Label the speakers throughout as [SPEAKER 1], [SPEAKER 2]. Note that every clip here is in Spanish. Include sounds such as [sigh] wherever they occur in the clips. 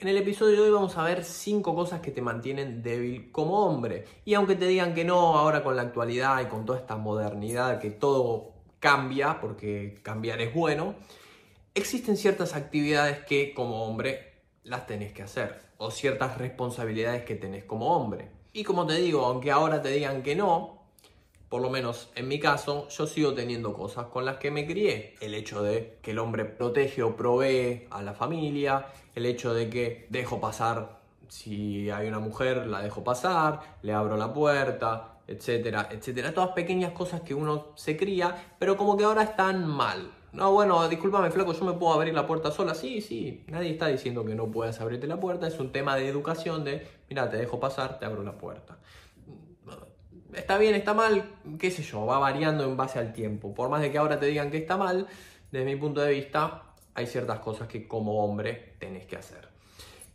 [SPEAKER 1] En el episodio de hoy vamos a ver 5 cosas que te mantienen débil como hombre. Y aunque te digan que no, ahora con la actualidad y con toda esta modernidad que todo cambia, porque cambiar es bueno, existen ciertas actividades que como hombre las tenés que hacer. O ciertas responsabilidades que tenés como hombre. Y como te digo, aunque ahora te digan que no, por lo menos en mi caso, yo sigo teniendo cosas con las que me crié. El hecho de que el hombre protege o provee a la familia, el hecho de que dejo pasar, si hay una mujer, la dejo pasar, le abro la puerta, etcétera, etcétera. Todas pequeñas cosas que uno se cría, pero como que ahora están mal. No, bueno, discúlpame, flaco, yo me puedo abrir la puerta sola. Sí, sí, nadie está diciendo que no puedas abrirte la puerta. Es un tema de educación de, mira, te dejo pasar, te abro la puerta está bien, está mal, qué sé yo, va variando en base al tiempo. Por más de que ahora te digan que está mal, desde mi punto de vista, hay ciertas cosas que como hombre tenés que hacer.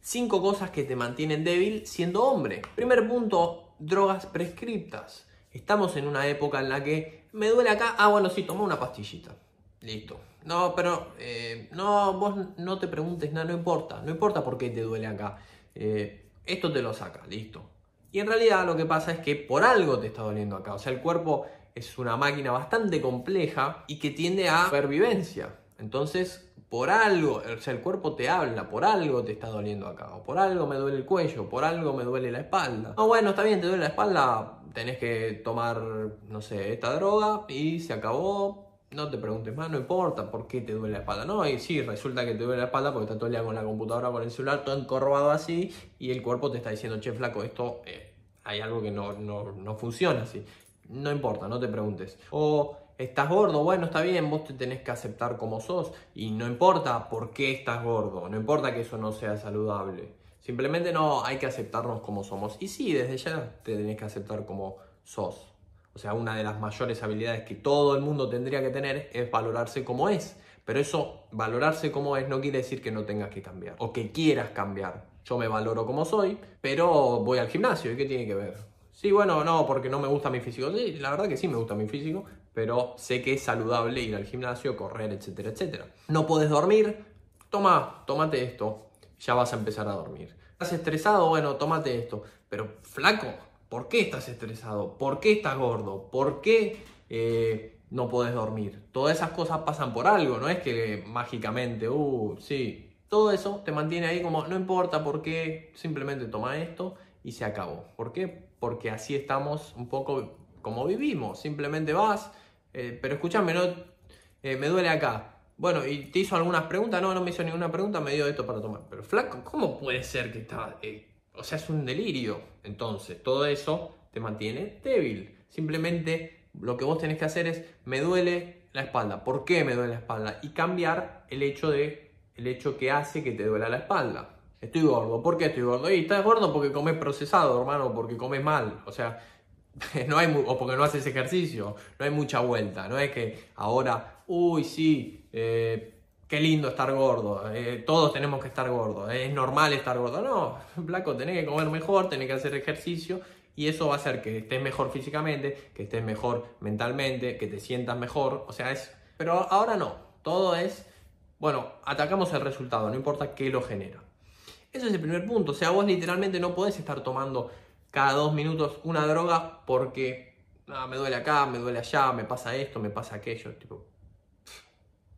[SPEAKER 1] Cinco cosas que te mantienen débil siendo hombre. Primer punto, drogas prescriptas. Estamos en una época en la que me duele acá, ah bueno, sí, toma una pastillita. Listo. No, pero eh, no, vos no te preguntes nada, no importa. No importa por qué te duele acá. Eh, esto te lo saca, listo. Y en realidad lo que pasa es que por algo te está doliendo acá. O sea, el cuerpo es una máquina bastante compleja y que tiende a supervivencia. Entonces, por algo, o sea, el cuerpo te habla, por algo te está doliendo acá, o por algo me duele el cuello, por algo me duele la espalda. No, bueno, está bien, te duele la espalda, tenés que tomar, no sé, esta droga y se acabó, no te preguntes más, no importa por qué te duele la espalda. No, y sí, resulta que te duele la espalda porque estás todo el día con la computadora, con el celular, todo encorvado así, y el cuerpo te está diciendo, che, flaco, esto eh, hay algo que no, no, funciona así. No importa, no te preguntes. O estás gordo, bueno, está bien, vos te tenés que aceptar como sos, y no importa por qué estás gordo, no importa que eso no sea saludable. Simplemente no, hay que aceptarnos como somos. Y sí, desde ya te tenés que aceptar como sos. O sea, una de las mayores habilidades que todo el mundo tendría que tener es valorarse como es. Pero eso, valorarse como es, no quiere decir que no tengas que cambiar o que quieras cambiar. Yo me valoro como soy, pero voy al gimnasio. ¿Y qué tiene que ver? Sí, bueno, no, porque no me gusta mi físico. Sí, la verdad que sí me gusta mi físico, pero sé que es saludable ir al gimnasio, correr, etcétera, etcétera. No puedes dormir, toma, tómate esto, ya vas a empezar a dormir. ¿Estás estresado? Bueno, tómate esto. Pero flaco, ¿Por qué estás estresado? ¿Por qué estás gordo? ¿Por qué eh, no puedes dormir? Todas esas cosas pasan por algo, no es que mágicamente, uh, sí. Todo eso te mantiene ahí como, no importa por qué, simplemente toma esto y se acabó. ¿Por qué? Porque así estamos un poco como vivimos. Simplemente vas, eh, pero escúchame, no, eh, me duele acá. Bueno, ¿y te hizo algunas preguntas? No, no me hizo ninguna pregunta, me dio esto para tomar. Pero flaco, ¿cómo puede ser que está... O sea, es un delirio. Entonces, todo eso te mantiene débil. Simplemente lo que vos tenés que hacer es, me duele la espalda. ¿Por qué me duele la espalda? Y cambiar el hecho de, el hecho que hace que te duela la espalda. Estoy gordo. ¿Por qué estoy gordo? Y estás gordo porque comes procesado, hermano, porque comes mal. O sea, [laughs] no hay o porque no haces ejercicio. No hay mucha vuelta. No es que ahora, uy, sí, eh, qué lindo estar gordo, eh, todos tenemos que estar gordos, es normal estar gordo. No, [laughs] flaco, tenés que comer mejor, tenés que hacer ejercicio y eso va a hacer que estés mejor físicamente, que estés mejor mentalmente, que te sientas mejor. O sea, es. Pero ahora no, todo es. Bueno, atacamos el resultado, no importa qué lo genera. Ese es el primer punto. O sea, vos literalmente no podés estar tomando cada dos minutos una droga porque ah, me duele acá, me duele allá, me pasa esto, me pasa aquello. Tipo,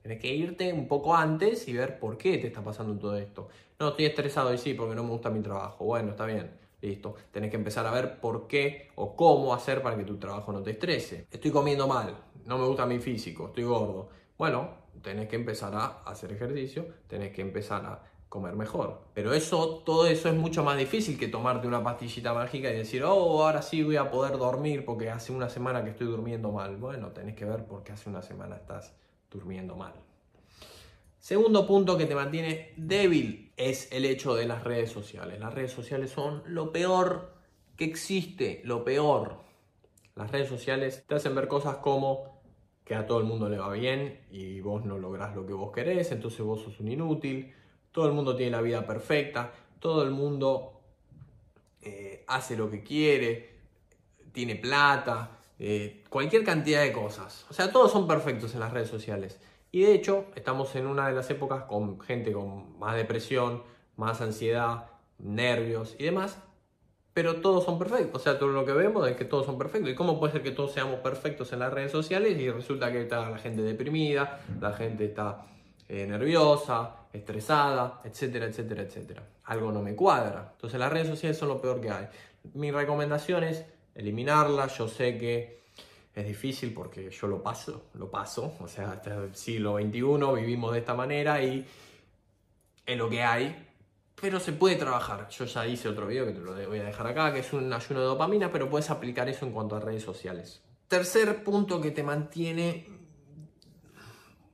[SPEAKER 1] Tienes que irte un poco antes y ver por qué te está pasando todo esto. No, estoy estresado y sí, porque no me gusta mi trabajo. Bueno, está bien, listo. Tenés que empezar a ver por qué o cómo hacer para que tu trabajo no te estrese. Estoy comiendo mal, no me gusta mi físico, estoy gordo. Bueno, tenés que empezar a hacer ejercicio, tenés que empezar a comer mejor. Pero eso, todo eso es mucho más difícil que tomarte una pastillita mágica y decir, oh, ahora sí voy a poder dormir porque hace una semana que estoy durmiendo mal. Bueno, tenés que ver por qué hace una semana estás durmiendo mal. Segundo punto que te mantiene débil es el hecho de las redes sociales. Las redes sociales son lo peor que existe, lo peor. Las redes sociales te hacen ver cosas como que a todo el mundo le va bien y vos no lográs lo que vos querés, entonces vos sos un inútil. Todo el mundo tiene la vida perfecta, todo el mundo eh, hace lo que quiere, tiene plata, eh, cualquier cantidad de cosas. O sea, todos son perfectos en las redes sociales. Y de hecho, estamos en una de las épocas con gente con más depresión, más ansiedad, nervios y demás, pero todos son perfectos. O sea, todo lo que vemos es que todos son perfectos. ¿Y cómo puede ser que todos seamos perfectos en las redes sociales y resulta que está la gente deprimida, la gente está eh, nerviosa, estresada, etcétera, etcétera, etcétera? Algo no me cuadra. Entonces las redes sociales son lo peor que hay. Mi recomendación es eliminarlas. Yo sé que es difícil porque yo lo paso, lo paso. O sea, hasta el siglo XXI vivimos de esta manera y es lo que hay pero se puede trabajar. Yo ya hice otro video que te lo voy a dejar acá, que es un ayuno de dopamina, pero puedes aplicar eso en cuanto a redes sociales. Tercer punto que te mantiene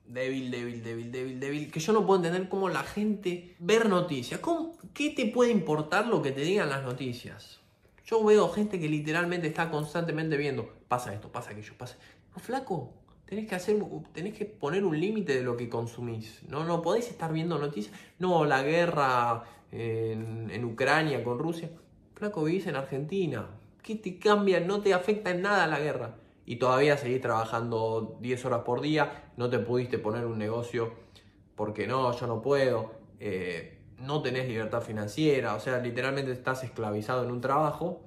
[SPEAKER 1] débil, débil, débil, débil, débil, que yo no puedo entender cómo la gente ver noticias. ¿Qué te puede importar lo que te digan las noticias? Yo veo gente que literalmente está constantemente viendo, pasa esto, pasa aquello, pasa... No, flaco, tenés que hacer, tenés que poner un límite de lo que consumís. No, no podés estar viendo noticias. No, la guerra en, Ucrania con Rusia. Flaco, vivís en Argentina. ¿Qué te cambia? No te afecta en nada la guerra. Y todavía seguís trabajando 10 horas por día. No te pudiste poner un negocio porque no, yo no puedo. Eh, no tenés libertad financiera. O sea, literalmente estás esclavizado en un trabajo.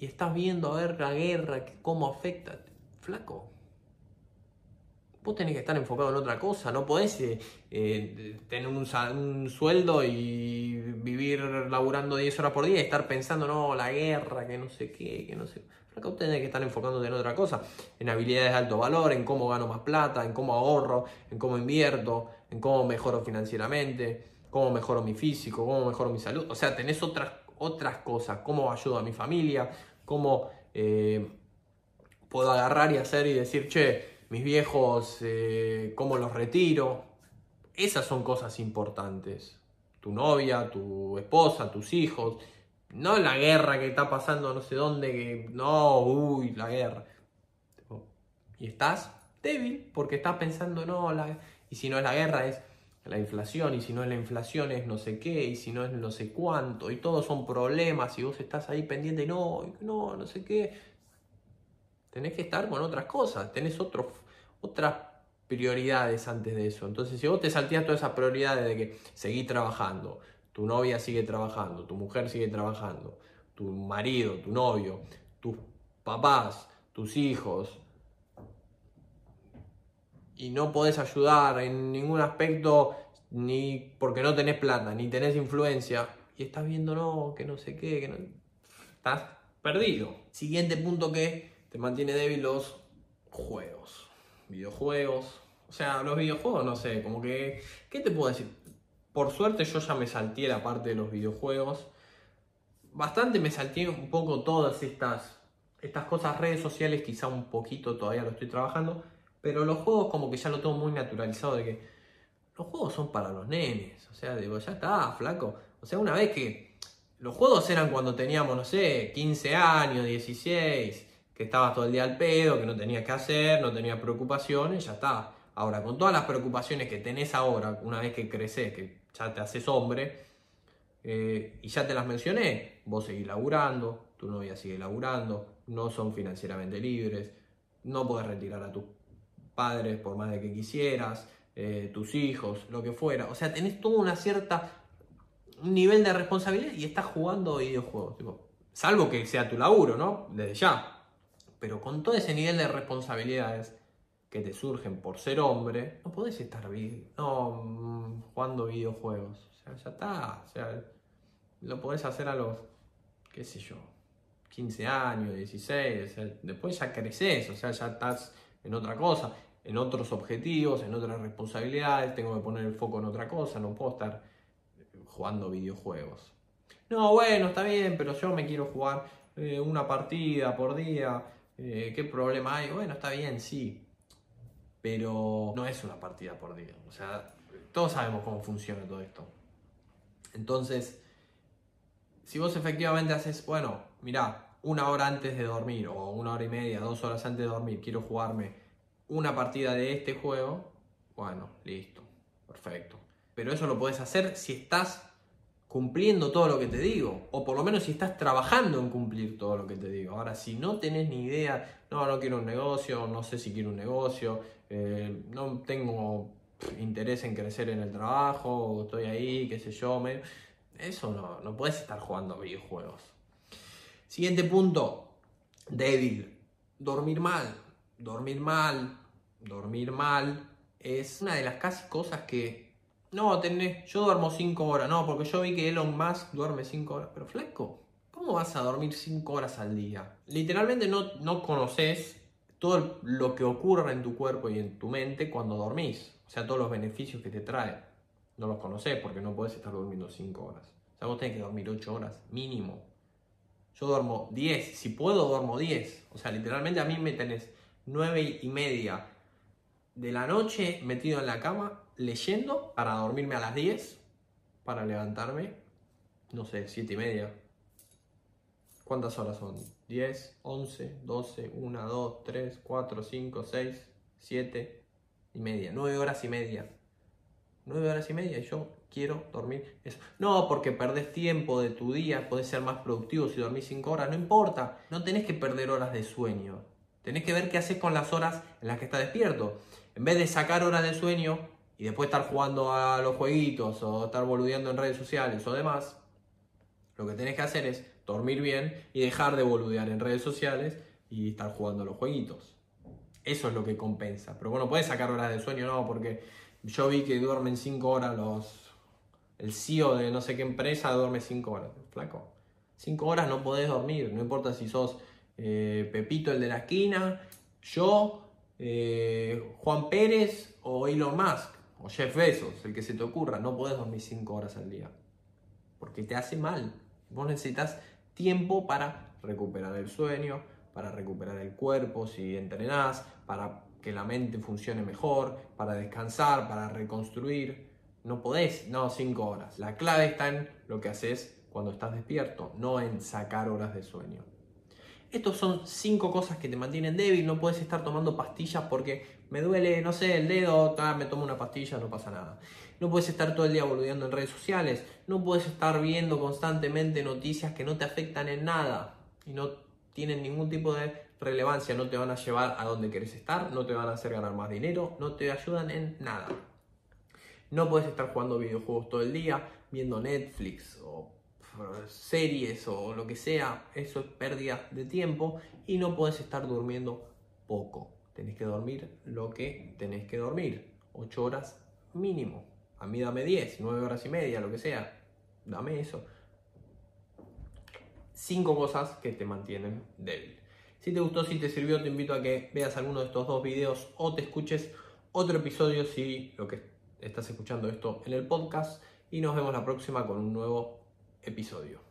[SPEAKER 1] Y estás viendo a ver la guerra, cómo afecta. Flaco, vos tenés que estar enfocado en otra cosa, no podés eh, eh, tener un, sueldo y vivir laburando 10 horas por día y estar pensando, no, la guerra, que no sé qué, que no sé. Acá tenés que estar enfocándote en otra cosa, en habilidades de alto valor, en cómo gano más plata, en cómo ahorro, en cómo invierto, en cómo mejoro financieramente, cómo mejoro mi físico, cómo mejoro mi salud. O sea, tenés otras, otras cosas, cómo ayudo a mi familia, cómo eh, puedo agarrar y hacer y decir, che, mis viejos, eh, cómo los retiro. Esas son cosas importantes. Tu novia, tu esposa, tus hijos. No la guerra que está pasando no sé dónde, que no, uy, la guerra. Y estás débil porque estás pensando, no, la... y si no es la guerra es la inflación, y si no es la inflación es no sé qué, y si no es no sé cuánto, y todos son problemas, y vos estás ahí pendiente, no, no, no sé qué tenés que estar con otras cosas, tenés otros, otras prioridades antes de eso. Entonces, si vos te saltías todas esas prioridades de que seguís trabajando, tu novia sigue trabajando, tu mujer sigue trabajando, tu marido, tu novio, tus papás, tus hijos, y no podés ayudar en ningún aspecto, ni porque no tenés plata, ni tenés influencia, y estás viendo, no, que no sé qué, que no... Estás perdido. Siguiente punto que te mantiene débil los juegos. Videojuegos. O sea, los videojuegos, no sé, como que... ¿Qué te puedo decir? Por suerte yo ya me salté la parte de los videojuegos. Bastante me salté un poco todas estas, estas cosas, redes sociales, quizá un poquito todavía lo estoy trabajando. Pero los juegos como que ya lo tengo muy naturalizado de que los juegos son para los nenes. O sea, digo, ya está, flaco. O sea, una vez que los juegos eran cuando teníamos, no sé, 15 años, 16, que estabas todo el día al pedo, que no tenías que hacer, no tenías preocupaciones, ya está. Ahora, con todas las preocupaciones que tenés ahora, una vez que creces, que ya te haces hombre, eh, y ya te las mencioné, vos seguís laburando, tu novia sigue laburando, no son financieramente libres, no podés retirar a tus padres por más de que quisieras, eh, tus hijos, lo que fuera. O sea, tenés toda una cierta nivel de responsabilidad y estás jugando videojuegos. salvo que sea tu laburo, ¿no? Desde ya. Pero con todo ese nivel de responsabilidades que te surgen por ser hombre, no podés estar no, mm, jugando videojuegos. O sea, ya está. O sea, lo podés hacer a los, qué sé yo, 15 años, 16. después ya creces, o sea, ya estás en otra cosa, en otros objetivos, en otras responsabilidades. Tengo que poner el foco en otra cosa, no puedo estar jugando videojuegos. No, bueno, está bien, pero yo me quiero jugar eh, una partida por día eh, ¿Qué problema hay? Bueno, está bien, sí. Pero no es una partida por día. O sea, todos sabemos cómo funciona todo esto. Entonces, si vos efectivamente haces, bueno, mira, una hora antes de dormir, o una hora y media, dos horas antes de dormir, quiero jugarme una partida de este juego, bueno, listo, perfecto. Pero eso lo puedes hacer si estás cumpliendo todo lo que te digo, o por lo menos si estás trabajando en cumplir todo lo que te digo. Ahora, si no tenés ni idea, no, no quiero un negocio, no sé si quiero un negocio, eh, no tengo interés en crecer en el trabajo, estoy ahí, qué sé yo, me... Eso no, no puedes estar jugando videojuegos. Siguiente punto, débil. Dormir mal. Dormir mal. Dormir mal es una de las casi cosas que... No, tenés, yo duermo 5 horas. No, porque yo vi que Elon Musk duerme 5 horas. Pero fleco, ¿cómo vas a dormir 5 horas al día? Literalmente no, no conoces todo lo que ocurre en tu cuerpo y en tu mente cuando dormís. O sea, todos los beneficios que te trae. No los conoces porque no puedes estar durmiendo 5 horas. O sea, vos tenés que dormir 8 horas mínimo. Yo duermo 10. Si puedo, duermo 10. O sea, literalmente a mí me tenés 9 y media de la noche metido en la cama leyendo para dormirme a las 10. Para levantarme, no sé, 7 y media. ¿Cuántas horas son? 10, 11, 12, 1, 2, 3, 4, 5, 6, 7 y media. 9 horas y media. 9 horas y media y yo quiero dormir eso. No, porque perdés tiempo de tu día, podés ser más productivo si dormís 5 horas, no importa. No tenés que perder horas de sueño. Tenés que ver qué haces con las horas en las que estás despierto. En vez de sacar horas de sueño y después estar jugando a los jueguitos o estar boludeando en redes sociales o demás, lo que tenés que hacer es dormir bien y dejar de boludear en redes sociales y estar jugando a los jueguitos. Eso es lo que compensa. Pero bueno, puedes sacar horas de sueño, no, porque yo vi que duermen 5 horas los. El CEO de no sé qué empresa duerme 5 horas. Flaco. 5 horas no podés dormir. No importa si sos eh, Pepito el de la esquina, yo, eh, Juan Pérez o Elon Musk o Jeff Bezos, el que se te ocurra. No podés dormir 5 horas al día. Porque te hace mal. Vos necesitas tiempo para recuperar el sueño, para recuperar el cuerpo si entrenás, para que la mente funcione mejor, para descansar, para reconstruir. No podés, no, 5 horas. La clave está en lo que haces cuando estás despierto, no en sacar horas de sueño. Estos son cinco cosas que te mantienen débil. No puedes estar tomando pastillas porque me duele, no sé, el dedo, me tomo una pastilla, no pasa nada. No puedes estar todo el día boludeando en redes sociales. No puedes estar viendo constantemente noticias que no te afectan en nada y no tienen ningún tipo de relevancia. No te van a llevar a donde quieres estar, no te van a hacer ganar más dinero, no te ayudan en nada. No puedes estar jugando videojuegos todo el día, viendo Netflix o series o lo que sea, eso es pérdida de tiempo y no puedes estar durmiendo poco. Tenés que dormir lo que tenés que dormir, 8 horas mínimo. A mí dame 10, 9 horas y media, lo que sea. Dame eso. 5 cosas que te mantienen débil. Si te gustó, si te sirvió, te invito a que veas alguno de estos dos videos o te escuches otro episodio si lo que estás escuchando esto en el podcast. Y nos vemos la próxima con un nuevo episodio.